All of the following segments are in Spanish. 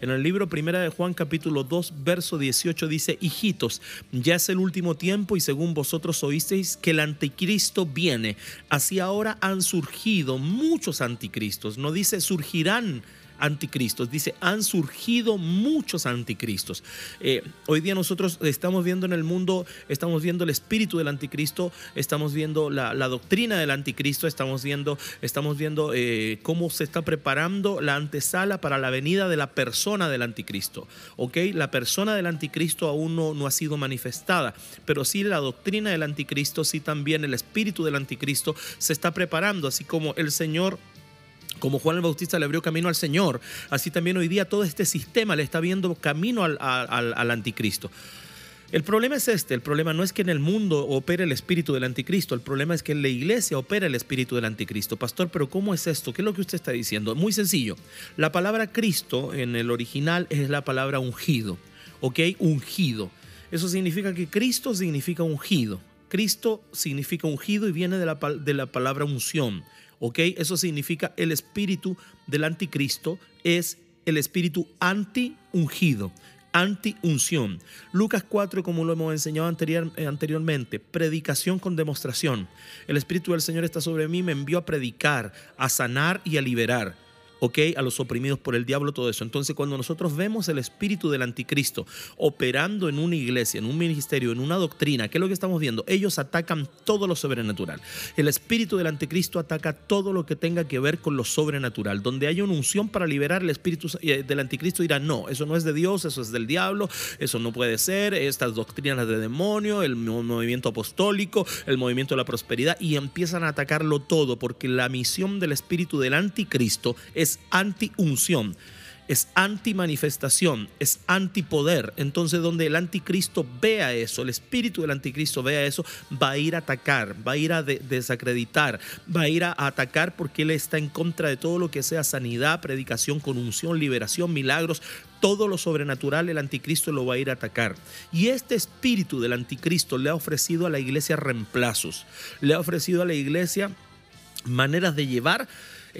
En el libro Primera de Juan capítulo 2 verso 18 dice, hijitos, ya es el último tiempo y según vosotros oísteis que el anticristo viene. Así ahora han surgido muchos anticristos. No dice surgirán anticristos. Dice, han surgido muchos anticristos. Eh, hoy día nosotros estamos viendo en el mundo, estamos viendo el espíritu del anticristo, estamos viendo la, doctrina del anticristo, estamos viendo, estamos viendo eh, cómo se está preparando la antesala para la venida de la persona del anticristo. ¿Ok? La persona del anticristo aún no, no ha sido manifestada, pero sí la doctrina del anticristo, sí también el espíritu del anticristo se está preparando, así como el Señor como Juan el Bautista le abrió camino al Señor, así también hoy día todo este sistema le está viendo camino al, al, anticristo. El problema es este, el problema no es que en el mundo opere el espíritu del anticristo, el problema es que en la iglesia opera el espíritu del anticristo. Pastor, pero ¿cómo es esto? ¿Qué es lo que usted está diciendo? Muy sencillo. La palabra Cristo en el original es la palabra ungido, ¿ok? Ungido. Eso significa que Cristo significa ungido. Cristo significa ungido y viene de la, de la palabra unción. ¿ok? Eso significa el espíritu del anticristo es el espíritu anti-ungido, anti-unción. Lucas 4, como lo hemos enseñado eh, anteriormente, predicación con demostración. El espíritu del Señor está sobre mí, me envió a predicar, a sanar y a liberar ¿ok? A los oprimidos por el diablo, todo eso. Entonces, cuando nosotros vemos el espíritu del anticristo operando en una iglesia, en un ministerio, en una doctrina, ¿qué es lo que estamos viendo? Ellos atacan todo lo sobrenatural. El espíritu del anticristo ataca todo lo que tenga que ver con lo sobrenatural. Donde hay una unción para liberar el espíritu eh, del anticristo, dirá, no, eso no es de Dios, eso es del diablo, eso no puede ser, estas doctrinas de demonio, el movimiento apostólico, el movimiento de la prosperidad, y empiezan a atacarlo todo, porque la misión del espíritu del anticristo es es anti-unción, es anti-manifestación, es antipoder. Entonces, donde el anticristo vea eso, el espíritu del anticristo vea eso, va a ir a atacar, va a ir a desacreditar, va a ir a atacar porque él está en contra de todo lo que sea sanidad, predicación con unción, liberación, milagros, todo lo sobrenatural el anticristo lo va a ir a atacar. Y este espíritu del anticristo le ha ofrecido a la iglesia reemplazos, le ha ofrecido a la iglesia maneras de llevar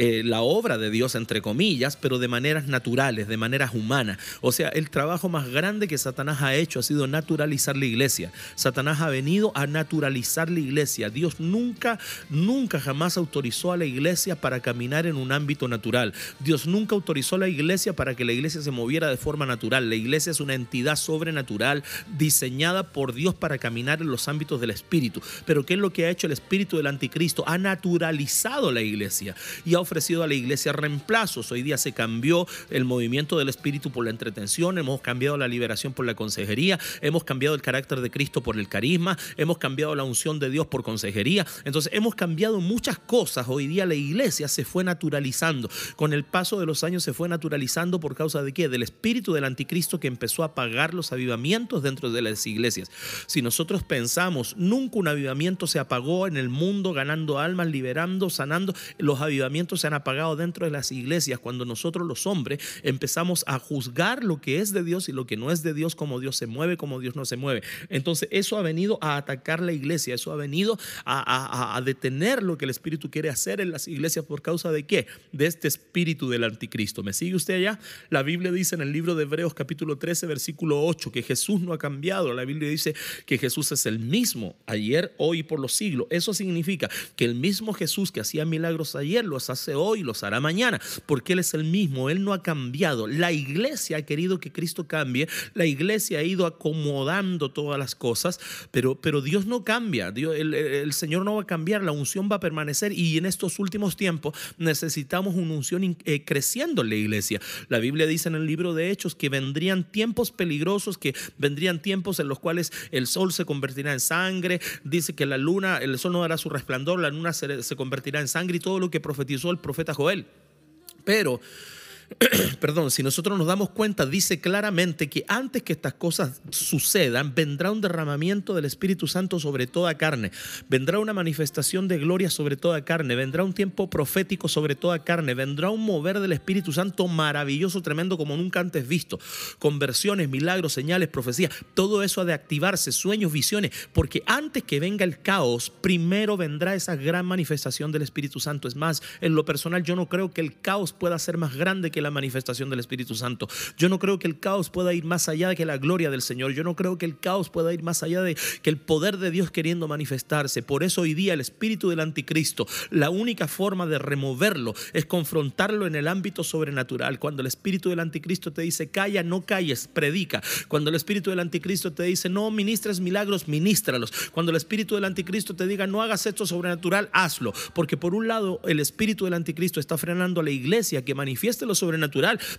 eh, la obra de Dios, entre comillas, pero de maneras naturales, de maneras humanas. O sea, el trabajo más grande que Satanás ha hecho ha sido naturalizar la iglesia. Satanás ha venido a naturalizar la iglesia. Dios nunca, nunca jamás autorizó a la iglesia para caminar en un ámbito natural. Dios nunca autorizó a la iglesia para que la iglesia se moviera de forma natural. La iglesia es una entidad sobrenatural diseñada por Dios para caminar en los ámbitos del espíritu. Pero ¿qué es lo que ha hecho el espíritu del anticristo? Ha naturalizado la iglesia y ofrecido a la iglesia reemplazos. Hoy día se cambió el movimiento del espíritu por la entretención, hemos cambiado la liberación por la consejería, hemos cambiado el carácter de Cristo por el carisma, hemos cambiado la unción de Dios por consejería. Entonces hemos cambiado muchas cosas. Hoy día la iglesia se fue naturalizando. Con el paso de los años se fue naturalizando por causa de qué? Del espíritu del anticristo que empezó a apagar los avivamientos dentro de las iglesias. Si nosotros pensamos, nunca un avivamiento se apagó en el mundo ganando almas, liberando, sanando. Los avivamientos se han apagado dentro de las iglesias cuando nosotros los hombres empezamos a juzgar lo que es de Dios y lo que no es de Dios, como Dios se mueve, como Dios no se mueve. Entonces eso ha venido a atacar la iglesia, eso ha venido a, a detener lo que el Espíritu quiere hacer en las iglesias por causa de qué? De este espíritu del anticristo. ¿Me sigue usted allá? La Biblia dice en el libro de Hebreos capítulo 13 versículo 8 que Jesús no ha cambiado. La Biblia dice que Jesús es el mismo ayer, hoy y por los siglos. Eso significa que el mismo Jesús que hacía milagros ayer los hace hoy, los hará mañana, porque Él es el mismo, Él no ha cambiado. La iglesia ha querido que Cristo cambie, la iglesia ha ido acomodando todas las cosas, pero, pero Dios no cambia, Dios, el, Señor no va a cambiar, la unción va a permanecer y en estos últimos tiempos necesitamos una unción eh, creciendo en la iglesia. La Biblia dice en el libro de Hechos que vendrían tiempos peligrosos, que vendrían tiempos en los cuales el sol se convertirá en sangre, dice que la luna, el sol no dará su resplandor, la luna se convertirá en sangre y todo lo que profetizó el profeta Joel. Pero perdón, si nosotros nos damos cuenta, dice claramente que antes que estas cosas sucedan, vendrá un derramamiento del Espíritu Santo sobre toda carne, vendrá una manifestación de gloria sobre toda carne, vendrá un tiempo profético sobre toda carne, vendrá un mover del Espíritu Santo maravilloso, tremendo como nunca antes visto, conversiones, milagros, señales, profecías, todo eso ha de activarse, sueños, visiones, porque antes que venga el caos, primero vendrá esa gran manifestación del Espíritu Santo. Es más, en lo personal yo no creo que el caos pueda ser más grande que la manifestación del Espíritu Santo. Yo no creo que el caos pueda ir más allá de que la gloria del Señor. Yo no creo que el caos pueda ir más allá de que el poder de Dios queriendo manifestarse. Por eso hoy día el espíritu del anticristo, la única forma de removerlo es confrontarlo en el ámbito sobrenatural. Cuando el espíritu del anticristo te dice, calla, no calles, predica. Cuando el espíritu del anticristo te dice, no ministres milagros, ministralos. Cuando el espíritu del anticristo te diga, no hagas esto sobrenatural, hazlo. Porque por un lado, el espíritu del anticristo está frenando a la iglesia que manifieste lo sobrenatural,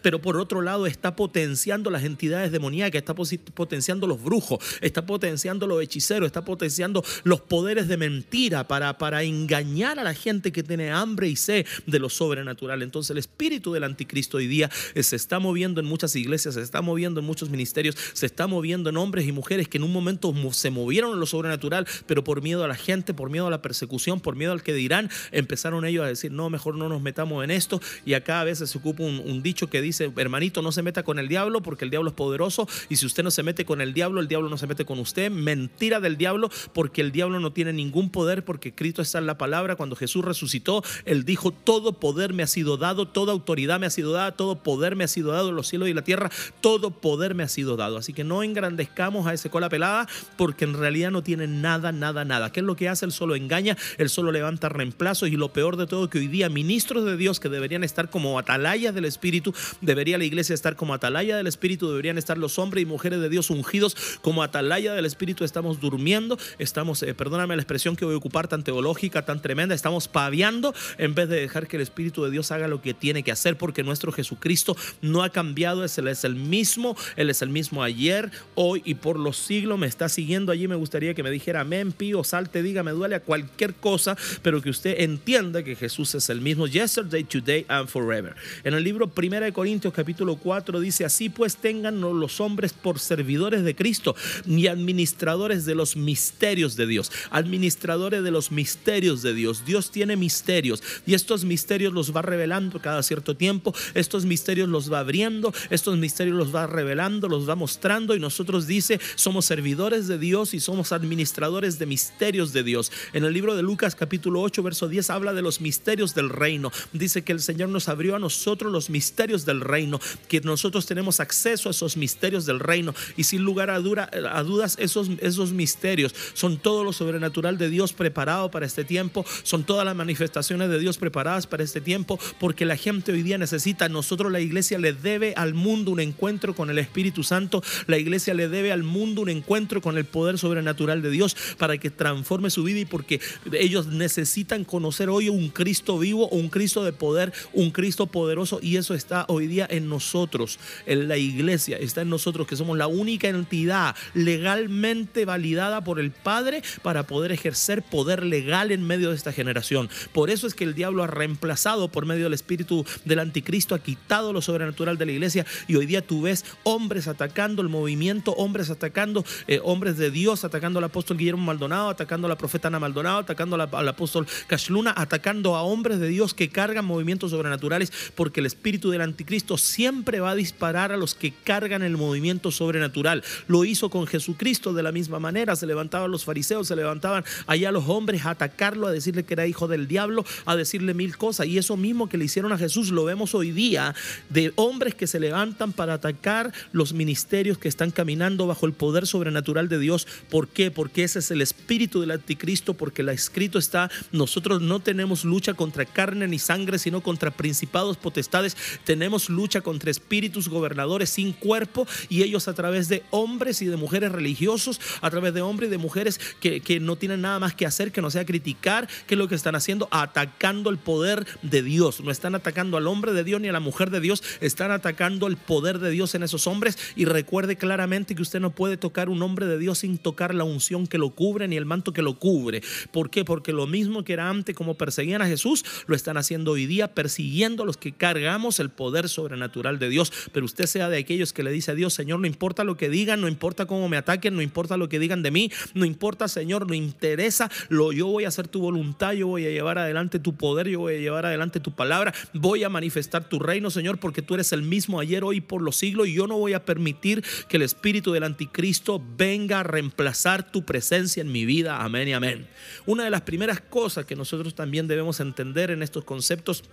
pero por otro lado está potenciando las entidades demoníacas, está potenciando los brujos, está potenciando los hechiceros, está potenciando los poderes de mentira para, para engañar a la gente que tiene hambre y sed de lo sobrenatural. Entonces el espíritu del anticristo hoy día eh, se está moviendo en muchas iglesias, se está moviendo en muchos ministerios, se está moviendo en hombres y mujeres que en un momento se movieron en lo sobrenatural, pero por miedo a la gente, por miedo a la persecución, por miedo al que dirán, empezaron ellos a decir, no, mejor no nos metamos en esto. Y acá a veces se ocupa un, un dicho que dice, hermanito, no se meta con el diablo porque el diablo es poderoso y si usted no se mete con el diablo, el diablo no se mete con usted. Mentira del diablo porque el diablo no tiene ningún poder porque Cristo está en la palabra. Cuando Jesús resucitó, él dijo, todo poder me ha sido dado, toda autoridad me ha sido dada, todo poder me ha sido dado en los cielos y la tierra, todo poder me ha sido dado. Así que no engrandezcamos a ese cola pelada porque en realidad no tiene nada, nada, nada. ¿Qué es lo que hace? Él solo engaña, él solo levanta reemplazos y lo peor de todo que hoy día ministros de Dios que deberían estar como atalayas del Espíritu, debería la iglesia estar como atalaya del Espíritu, deberían estar los hombres y mujeres de Dios ungidos como atalaya del Espíritu. Estamos durmiendo, estamos, eh, perdóname la expresión que voy a ocupar tan teológica, tan tremenda, estamos paviando en vez de dejar que el Espíritu de Dios haga lo que tiene que hacer porque nuestro Jesucristo no ha cambiado, Él es el mismo, Él es el mismo ayer, hoy y por los siglos. Me está siguiendo allí, me gustaría que me dijera amén, pío, salte, diga, me duele a cualquier cosa, pero que usted entienda que Jesús es el mismo yesterday, today and forever. En el libro 1 de Corintios capítulo 4 dice, así pues tengan los hombres por servidores de Cristo y administradores de los misterios de Dios, administradores de los misterios de Dios. Dios tiene misterios y estos misterios los va revelando cada cierto tiempo, estos misterios los va abriendo, estos misterios los va revelando, los va mostrando y nosotros dice, somos servidores de Dios y somos administradores de misterios de Dios. En el libro de Lucas capítulo 8 verso 10 habla de los misterios del reino. Dice que el Señor nos abrió a nosotros los misterios del reino, que nosotros tenemos acceso a esos misterios del reino. Y sin lugar a, dudas esos, esos misterios son todo lo sobrenatural de Dios preparado para este tiempo, son todas las manifestaciones de Dios preparadas para este tiempo, porque la gente hoy día necesita, nosotros la iglesia le debe al mundo un encuentro con el Espíritu Santo, la iglesia le debe al mundo un encuentro con el poder sobrenatural de Dios para que transforme su vida y porque ellos necesitan conocer hoy un Cristo vivo, un Cristo de poder, un Cristo poderoso y eso está hoy día en nosotros, en la iglesia, está en nosotros que somos la única entidad legalmente validada por el Padre para poder ejercer poder legal en medio de esta generación. Por eso es que el diablo ha reemplazado por medio del espíritu del anticristo, ha quitado lo sobrenatural de la iglesia y hoy día tú ves hombres atacando el movimiento, hombres atacando, eh, hombres de Dios, atacando al apóstol Guillermo Maldonado, atacando a la profeta Ana Maldonado, atacando al apóstol Cashluna, atacando a hombres de Dios que cargan movimientos sobrenaturales porque el espíritu del anticristo siempre va a disparar a los que cargan el movimiento sobrenatural. Lo hizo con Jesucristo de la misma manera. Se levantaban los fariseos, se levantaban allá los hombres a atacarlo, a decirle que era hijo del diablo, a decirle mil cosas. Y eso mismo que le hicieron a Jesús lo vemos hoy día de hombres que se levantan para atacar los ministerios que están caminando bajo el poder sobrenatural de Dios. ¿Por qué? Porque ese es el espíritu del anticristo, porque la escrito está, nosotros no tenemos lucha contra carne ni sangre, sino contra principados, potestades. Tenemos lucha contra espíritus gobernadores sin cuerpo y ellos a través de hombres y de mujeres religiosos, a través de hombres y de mujeres que, que no tienen nada más que hacer que no sea criticar, que es lo que están haciendo, atacando el poder de Dios. No están atacando al hombre de Dios ni a la mujer de Dios, están atacando el poder de Dios en esos hombres. Y recuerde claramente que usted no puede tocar un hombre de Dios sin tocar la unción que lo cubre ni el manto que lo cubre. ¿Por qué? Porque lo mismo que era antes como perseguían a Jesús, lo están haciendo hoy día persiguiendo a los que cargan el poder sobrenatural de Dios, pero usted sea de aquellos que le dice a Dios, Señor, no importa lo que digan, no importa cómo me ataquen, no importa lo que digan de mí, no importa, Señor, no interesa, lo, yo voy a hacer tu voluntad, yo voy a llevar adelante tu poder, yo voy a llevar adelante tu palabra, voy a manifestar tu reino, Señor, porque tú eres el mismo ayer, hoy por los siglos, y yo no voy a permitir que el espíritu del anticristo venga a reemplazar tu presencia en mi vida. Amén y amén. Una de las primeras cosas que nosotros también debemos entender en estos conceptos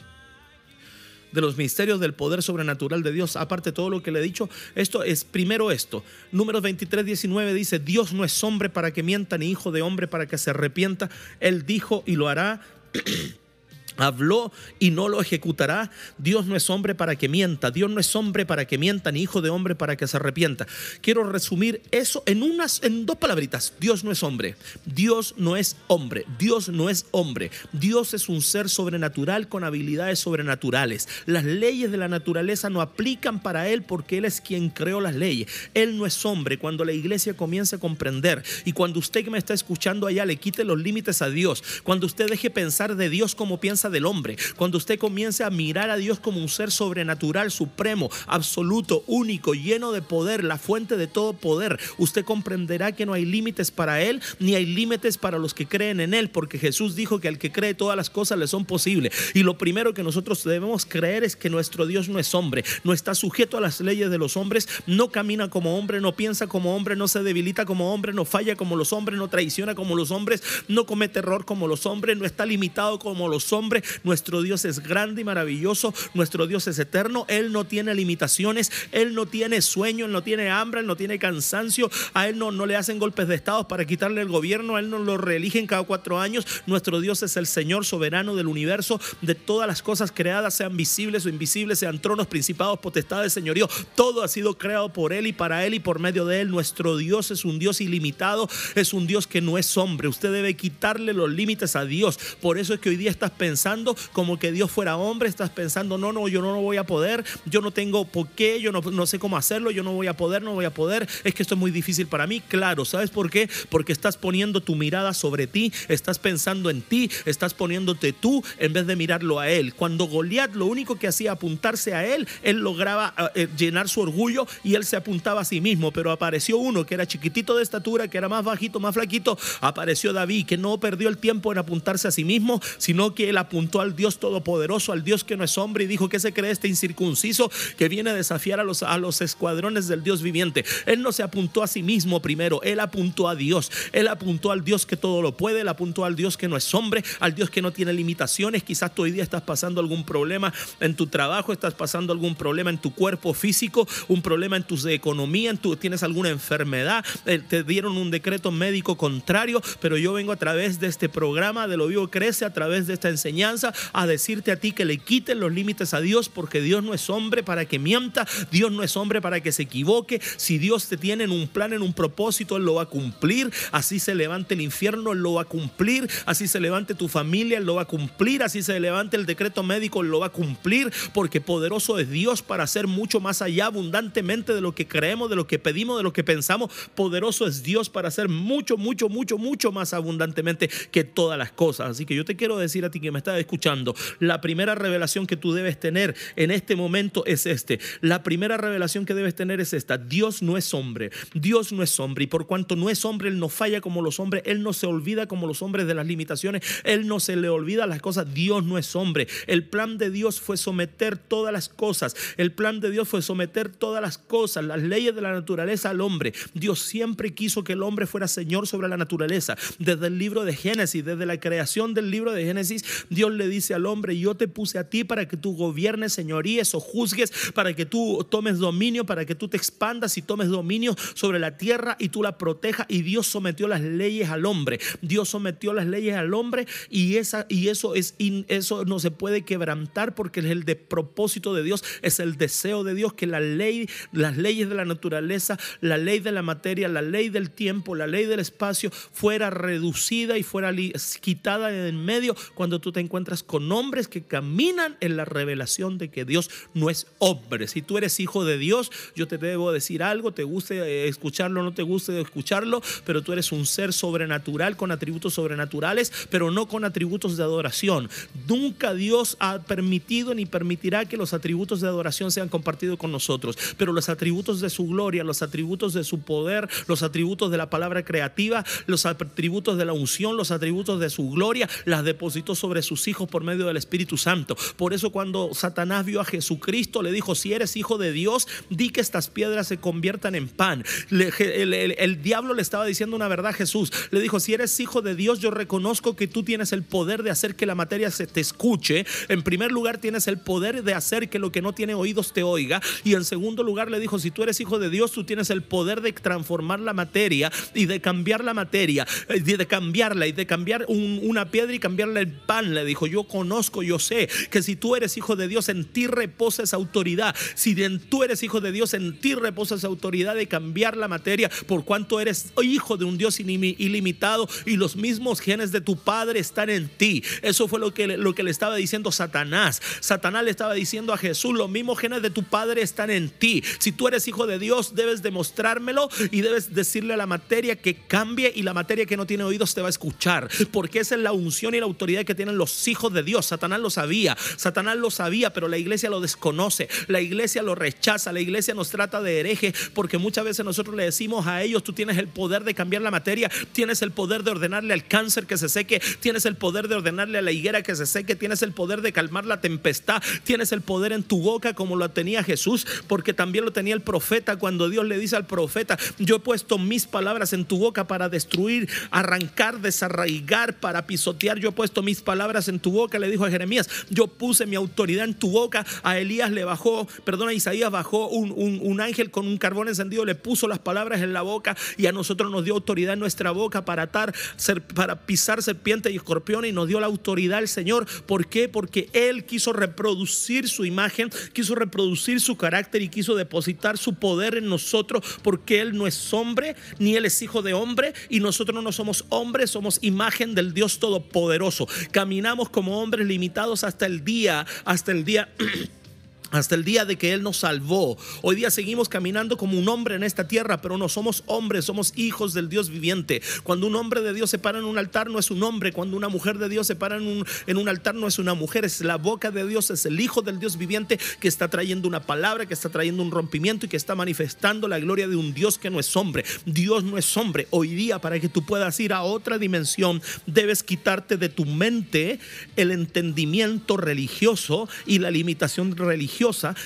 de los misterios del poder sobrenatural de Dios, aparte todo lo que le he dicho, esto es primero esto. Números 23, 19 dice, Dios no es hombre para que mienta, ni hijo de hombre para que se arrepienta. Él dijo y lo hará. Habló y no lo ejecutará. Dios no es hombre para que mienta, Dios no es hombre para que mienta, ni hijo de hombre para que se arrepienta. Quiero resumir eso en unas en dos palabritas. Dios no es hombre. Dios no es hombre. Dios no es hombre. Dios es un ser sobrenatural con habilidades sobrenaturales. Las leyes de la naturaleza no aplican para él porque él es quien creó las leyes. Él no es hombre. Cuando la iglesia comience a comprender y cuando usted que me está escuchando allá le quite los límites a Dios, cuando usted deje pensar de Dios como piensa del hombre, cuando usted comience a mirar a Dios como un ser sobrenatural, supremo, absoluto, único, lleno de poder, la fuente de todo poder, usted comprenderá que no hay límites para Él, ni hay límites para los que creen en Él, porque Jesús dijo que al que cree todas las cosas le son posibles. Y lo primero que nosotros debemos creer es que nuestro Dios no es hombre, no está sujeto a las leyes de los hombres, no camina como hombre, no piensa como hombre, no se debilita como hombre, no falla como los hombres, no traiciona como los hombres, no comete error como los hombres, no está limitado como los hombres nuestro Dios es grande y maravilloso. Nuestro Dios es eterno. Él no tiene limitaciones. Él no tiene sueño. Él no tiene hambre. Él no tiene cansancio. A Él no, no le hacen golpes de Estado para quitarle el gobierno. A Él no lo reeligen cada cuatro años. Nuestro Dios es el Señor soberano del universo, de todas las cosas creadas, sean visibles o invisibles, sean tronos, principados, potestades, señorío. Todo ha sido creado por Él y para Él y por medio de Él. Nuestro Dios es un Dios ilimitado. Es un Dios que no es hombre. Usted debe quitarle los límites a Dios. Por eso es que hoy día estás pensando como que Dios fuera hombre, estás pensando, no, no, yo no, voy a poder, yo no tengo por qué, yo no, no sé cómo hacerlo, yo no voy a poder, no voy a poder, es que esto es muy difícil para mí. Claro, ¿sabes por qué? Porque estás poniendo tu mirada sobre ti, estás pensando en ti, estás poniéndote tú en vez de mirarlo a él. Cuando Goliat lo único que hacía apuntarse a él, él lograba eh, llenar su orgullo y él se apuntaba a sí mismo, pero apareció uno que era chiquitito de estatura, que era más bajito, más flaquito, apareció David, que no perdió el tiempo en apuntarse a sí mismo, sino que él apuntó al Dios Todopoderoso, al Dios que no es hombre, y dijo que se cree este incircunciso que viene a desafiar a los, a los escuadrones del Dios viviente. Él no se apuntó a sí mismo primero, él apuntó a Dios, él apuntó al Dios que todo lo puede, él apuntó al Dios que no es hombre, al Dios que no tiene limitaciones. Quizás hoy día estás pasando algún problema en tu trabajo, estás pasando algún problema en tu cuerpo físico, un problema en tu economía, en tu, tienes alguna enfermedad, eh, te dieron un decreto médico contrario, pero yo vengo a través de este programa de lo vivo crece, a través de esta enseñanza a decirte a ti que le quiten los límites a Dios porque Dios no es hombre para que mienta, Dios no es hombre para que se equivoque. Si Dios te tiene en un plan, en un propósito, Él lo va a cumplir. Así se levante el infierno, Él lo va a cumplir. Así se levante tu familia, Él lo va a cumplir. Así se levante el decreto médico, Él lo va a cumplir. Porque poderoso es Dios para hacer mucho más allá abundantemente de lo que creemos, de lo que pedimos, de lo que pensamos. Poderoso es Dios para hacer mucho, mucho, mucho, mucho más abundantemente que todas las cosas. Así que yo te quiero decir a ti que me escuchando, la primera revelación que tú debes tener en este momento es este. La primera revelación que debes tener es esta. Dios no es hombre. Dios no es hombre. Y por cuanto no es hombre, Él no falla como los hombres. Él no se olvida como los hombres de las limitaciones. Él no se le olvida las cosas. Dios no es hombre. El plan de Dios fue someter todas las cosas. El plan de Dios fue someter todas las cosas, las leyes de la naturaleza al hombre. Dios siempre quiso que el hombre fuera Señor sobre la naturaleza. Desde el libro de Génesis, desde la creación del libro de Génesis, Dios le dice al hombre, yo te puse a ti para que tú gobiernes, señorías o juzgues, para que tú tomes dominio, para que tú te expandas y tomes dominio sobre la tierra y tú la protejas. Y Dios sometió las leyes al hombre. Dios sometió las leyes al hombre y, esa, y eso, es, eso no se puede quebrantar porque es el de propósito de Dios, es el deseo de Dios que la ley, las leyes de la naturaleza, la ley de la materia, la ley del tiempo, la ley del espacio fuera reducida y fuera quitada en medio cuando tú te encuentras con hombres que caminan en la revelación de que Dios no es hombre. Si tú eres hijo de Dios, yo te debo decir algo, te guste eh, escucharlo o no te guste escucharlo, pero tú eres un ser sobrenatural con atributos sobrenaturales, pero no con atributos de adoración. Nunca Dios ha permitido ni permitirá que los atributos de adoración sean compartidos con nosotros, pero los atributos de su gloria, los atributos de su poder, los atributos de la palabra creativa, los atributos de la unción, los atributos de su gloria, las depositó sobre sus hijos por medio del Espíritu Santo. Por eso cuando Satanás vio a Jesucristo, le dijo, si eres hijo de Dios, di que estas piedras se conviertan en pan. el, diablo le estaba diciendo una verdad a Jesús. Le dijo, si eres hijo de Dios, yo reconozco que tú tienes el poder de hacer que la materia se te escuche. En primer lugar, tienes el poder de hacer que lo que no tiene oídos te oiga. Y en segundo lugar, le dijo, si tú eres hijo de Dios, tú tienes el poder de transformar la materia y de cambiar la materia, y de cambiarla y de cambiar una piedra y cambiarle el pan. Le dijo, yo conozco, yo sé que si tú eres hijo de Dios, en ti reposa esa autoridad. Si tú eres hijo de Dios, en ti reposa esa autoridad de cambiar la materia por cuanto eres hijo de un Dios ilimitado y los mismos genes de tu padre están en ti. Eso fue lo que, lo que le estaba diciendo Satanás. Satanás le estaba diciendo a Jesús, los mismos genes de tu padre están en ti. Si tú eres hijo de Dios, debes demostrármelo y debes decirle a la materia que cambie y la materia que no tiene oídos te va a escuchar. Porque esa es la unción y la autoridad que tienen los hijos de Dios. Satanás lo sabía, Satanás lo sabía, pero la iglesia lo desconoce, la iglesia lo rechaza, la iglesia nos trata de hereje porque muchas veces nosotros le decimos a ellos, tú tienes el poder de cambiar la materia, tienes el poder de ordenarle al cáncer que se seque, tienes el poder de ordenarle a la higuera que se seque, tienes el poder de calmar la tempestad, tienes el poder en tu boca como lo tenía Jesús, porque también lo tenía el profeta cuando Dios le dice al profeta, yo he puesto mis palabras en tu boca para destruir, arrancar, desarraigar, para pisotear, yo he puesto mis palabras en tu boca, le dijo a Jeremías, yo puse mi autoridad en tu boca, a Elías le bajó, perdona, Isaías bajó un, un ángel con un carbón encendido, le puso las palabras en la boca y a nosotros nos dio autoridad en nuestra boca para atar, para pisar serpiente y escorpión y nos dio la autoridad el Señor. ¿Por qué? Porque Él quiso reproducir su imagen, quiso reproducir su carácter y quiso depositar su poder en nosotros porque Él no es hombre ni Él es hijo de hombre y nosotros no somos hombres, somos imagen del Dios Todopoderoso. Como hombres limitados hasta el día, hasta el día hasta el día de que Él nos salvó. Hoy día seguimos caminando como un hombre en esta tierra, pero no somos hombres, somos hijos del Dios viviente. Cuando un hombre de Dios se para en un altar, no es un hombre. Cuando una mujer de Dios se para en un, en un altar, no es una mujer. Es la boca de Dios, es el Hijo del Dios viviente que está trayendo una palabra, que está trayendo un rompimiento y que está manifestando la gloria de un Dios que no es hombre. Dios no es hombre. Hoy día, para que tú puedas ir a otra dimensión, debes quitarte de tu mente el entendimiento religioso y la limitación religiosa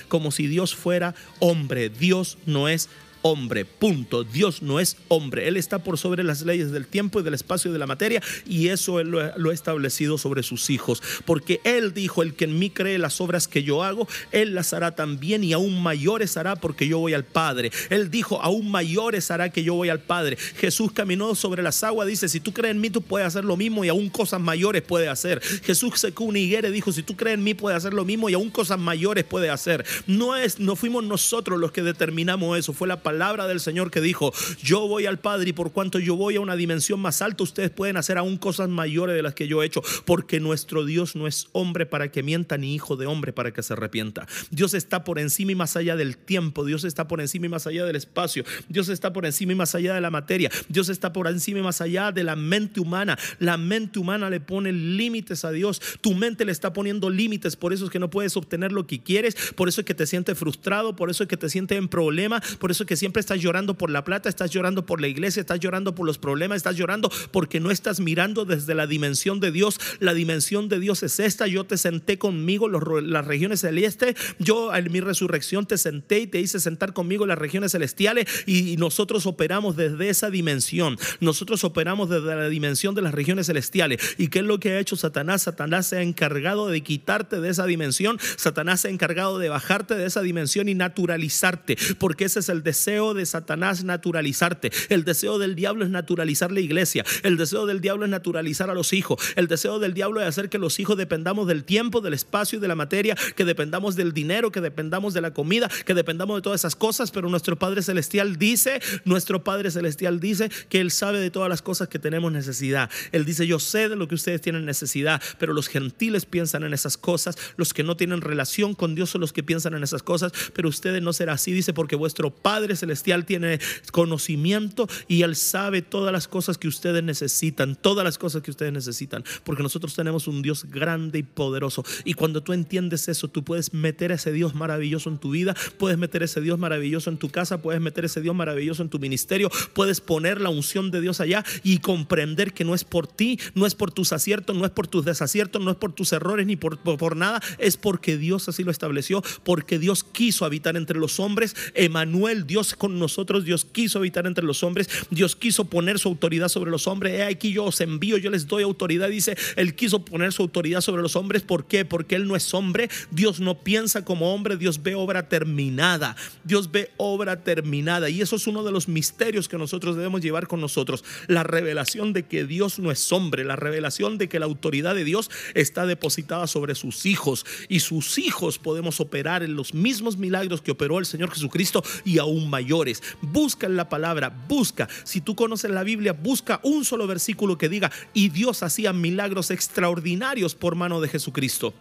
como si Dios fuera hombre. Dios no es hombre, punto. Dios no es hombre. Él está por sobre las leyes del tiempo y del espacio y de la materia y eso lo, ha establecido sobre sus hijos. Porque Él dijo, el que en mí cree las obras que yo hago, Él las hará también y aún mayores hará porque yo voy al Padre. Él dijo, aún mayores hará que yo voy al Padre. Jesús caminó sobre las aguas, dice, si tú crees en mí, tú puedes hacer lo mismo y aún cosas mayores puede hacer. Jesús secó una higuera dijo, si tú crees en mí, puede hacer lo mismo y aún cosas mayores puede hacer. No es, no fuimos nosotros los que determinamos eso, fue la palabra del Señor que dijo, yo voy al Padre y por cuanto yo voy a una dimensión más alta, ustedes pueden hacer aún cosas mayores de las que yo he hecho, porque nuestro Dios no es hombre para que mienta, ni hijo de hombre para que se arrepienta. Dios está por encima y más allá del tiempo, Dios está por encima y más allá del espacio, Dios está por encima y más allá de la materia, Dios está por encima y más allá de la mente humana. La mente humana le pone límites a Dios, tu mente le está poniendo límites, por eso es que no puedes obtener lo que quieres, por eso es que te sientes frustrado, por eso es que te sientes en problema, por eso es que siempre estás llorando por la plata, estás llorando por la iglesia, estás llorando por los problemas, estás llorando porque no estás mirando desde la dimensión de Dios. La dimensión de Dios es esta. Yo te senté conmigo en las regiones celestes. Yo en mi resurrección te senté y te hice sentar conmigo en las regiones celestiales y nosotros operamos desde esa dimensión. Nosotros operamos desde la dimensión de las regiones celestiales. ¿Y qué es lo que ha hecho Satanás? Satanás se ha encargado de quitarte de esa dimensión. Satanás se ha encargado de bajarte de esa dimensión y naturalizarte, porque ese es el deseo deseo de Satanás naturalizarte. El deseo del diablo es naturalizar la iglesia. El deseo del diablo es naturalizar a los hijos. El deseo del diablo es hacer que los hijos dependamos del tiempo, del espacio y de la materia, que dependamos del dinero, que dependamos de la comida, que dependamos de todas esas cosas. Pero nuestro Padre Celestial dice, nuestro Padre Celestial dice que Él sabe de todas las cosas que tenemos necesidad. Él dice, yo sé de lo que ustedes tienen necesidad, pero los gentiles piensan en esas cosas. Los que no tienen relación con Dios son los que piensan en esas cosas, pero ustedes no será así, dice, porque vuestro Padre Celestial tiene conocimiento y Él sabe todas las cosas que ustedes necesitan, todas las cosas que ustedes necesitan, porque nosotros tenemos un Dios grande y poderoso. Y cuando tú entiendes eso, tú puedes meter a ese Dios maravilloso en tu vida, puedes meter ese Dios maravilloso en tu casa, puedes meter ese Dios maravilloso en tu ministerio, puedes poner la unción de Dios allá y comprender que no es por ti, no es por tus aciertos, no es por tus desaciertos, no es por tus errores ni por, por, por nada, es porque Dios así lo estableció, porque Dios quiso habitar entre los hombres. Emanuel, Dios con nosotros, Dios quiso habitar entre los hombres, Dios quiso poner su autoridad sobre los hombres. He aquí yo os envío, yo les doy autoridad. Dice, Él quiso poner su autoridad sobre los hombres. ¿Por qué? Porque Él no es hombre, Dios no piensa como hombre, Dios ve obra terminada. Dios ve obra terminada. Y eso es uno de los misterios que nosotros debemos llevar con nosotros. La revelación de que Dios no es hombre, la revelación de que la autoridad de Dios está depositada sobre sus hijos y sus hijos podemos operar en los mismos milagros que operó el Señor Jesucristo y aún mayores. Busca en la palabra, busca. Si tú conoces la Biblia, busca un solo versículo que diga, y Dios hacía milagros extraordinarios por mano de Jesucristo.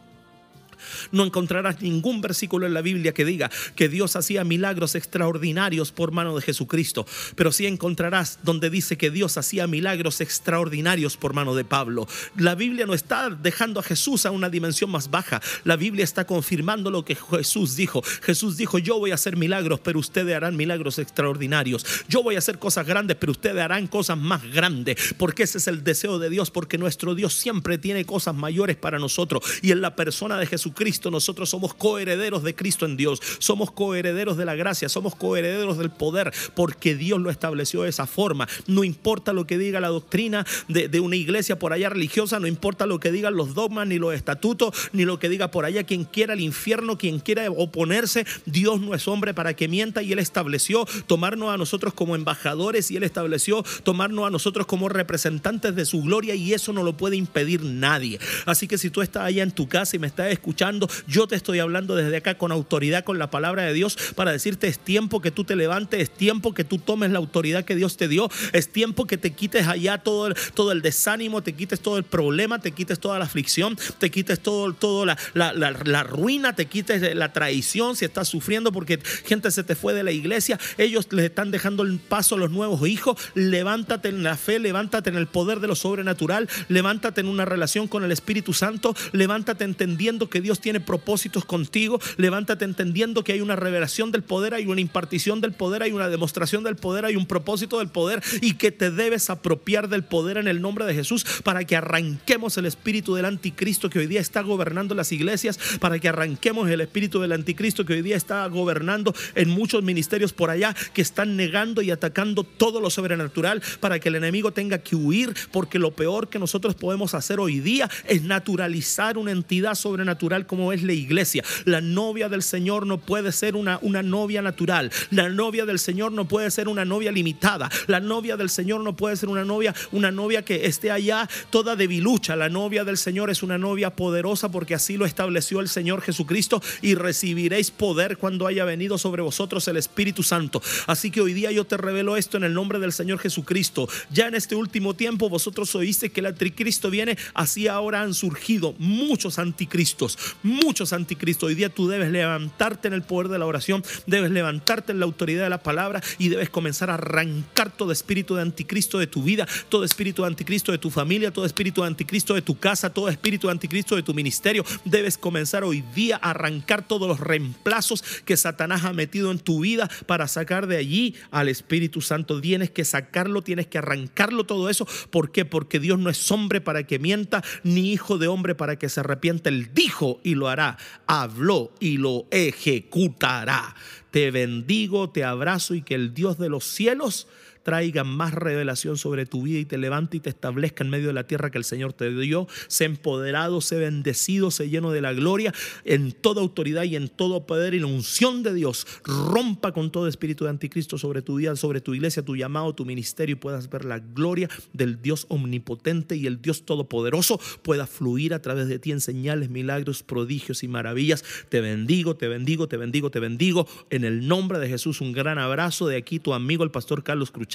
No encontrarás ningún versículo en la Biblia que diga que Dios hacía milagros extraordinarios por mano de Jesucristo, pero sí encontrarás donde dice que Dios hacía milagros extraordinarios por mano de Pablo. La Biblia no está dejando a Jesús a una dimensión más baja, la Biblia está confirmando lo que Jesús dijo. Jesús dijo, yo voy a hacer milagros, pero ustedes harán milagros extraordinarios. Yo voy a hacer cosas grandes, pero ustedes harán cosas más grandes, porque ese es el deseo de Dios, porque nuestro Dios siempre tiene cosas mayores para nosotros y en la persona de Jesucristo nosotros somos coherederos de Cristo en Dios, somos coherederos de la gracia, somos coherederos del poder, porque Dios lo estableció de esa forma. No importa lo que diga la doctrina de, una iglesia por allá religiosa, no importa lo que digan los dogmas, ni los estatutos, ni lo que diga por allá quien quiera el infierno, quien quiera oponerse, Dios no es hombre para que mienta y Él estableció tomarnos a nosotros como embajadores y Él estableció tomarnos a nosotros como representantes de su gloria y eso no lo puede impedir nadie. Así que si tú estás allá en tu casa y me estás escuchando, yo te estoy hablando desde acá con autoridad, con la palabra de Dios, para decirte es tiempo que tú te levantes, es tiempo que tú tomes la autoridad que Dios te dio, es tiempo que te quites allá todo el, todo el desánimo, te quites todo el problema, te quites toda la aflicción, te quites todo, todo la, la, la, ruina, te quites la traición si estás sufriendo porque gente se te fue de la iglesia, ellos les están dejando el paso a los nuevos hijos, levántate en la fe, levántate en el poder de lo sobrenatural, levántate en una relación con el Espíritu Santo, levántate entendiendo que Dios tiene propósitos contigo. Levántate entendiendo que hay una revelación del poder, hay una impartición del poder, hay una demostración del poder, hay un propósito del poder y que te debes apropiar del poder en el nombre de Jesús para que arranquemos el espíritu del anticristo que hoy día está gobernando las iglesias, para que arranquemos el espíritu del anticristo que hoy día está gobernando en muchos ministerios por allá que están negando y atacando todo lo sobrenatural para que el enemigo tenga que huir, porque lo peor que nosotros podemos hacer hoy día es naturalizar una entidad sobrenatural como es la iglesia. La novia del Señor no puede ser una, una novia natural. La novia del Señor no puede ser una novia limitada. La novia del Señor no puede ser una novia, una novia que esté allá toda debilucha. La novia del Señor es una novia poderosa porque así lo estableció el Señor Jesucristo y recibiréis poder cuando haya venido sobre vosotros el Espíritu Santo. Así que hoy día yo te revelo esto en el nombre del Señor Jesucristo. Ya en este último tiempo vosotros oíste que el anticristo viene, así ahora han surgido muchos anticristos, muchos anticristos. Hoy día tú debes levantarte en el poder de la oración, debes levantarte en la autoridad de la palabra y debes comenzar a arrancar todo espíritu de anticristo de tu vida, todo espíritu de anticristo de tu familia, todo espíritu de anticristo de tu casa, todo espíritu de anticristo de tu ministerio. Debes comenzar hoy día a arrancar todos los reemplazos que Satanás ha metido en tu vida para sacar de allí al Espíritu Santo. Tienes que sacarlo, tienes que arrancarlo todo eso. ¿Por qué? Porque Dios no es hombre para que mienta, ni hijo de hombre para que se arrepienta. Él dijo y lo hará habló y lo ejecutará. Te bendigo, te abrazo y que el Dios de los cielos traiga más revelación sobre tu vida y te levante y te establezca en medio de la tierra que el Señor te dio. Sé empoderado, sé bendecido, sé lleno de la gloria en toda autoridad y en todo poder y la unción de Dios. Rompa con todo espíritu de anticristo sobre tu vida, sobre tu iglesia, tu llamado, tu ministerio y puedas ver la gloria del Dios omnipotente y el Dios todopoderoso pueda fluir a través de ti en señales, milagros, prodigios y maravillas. Te bendigo, te bendigo, te bendigo, te bendigo. En el nombre de Jesús, un gran abrazo de aquí tu amigo el pastor Carlos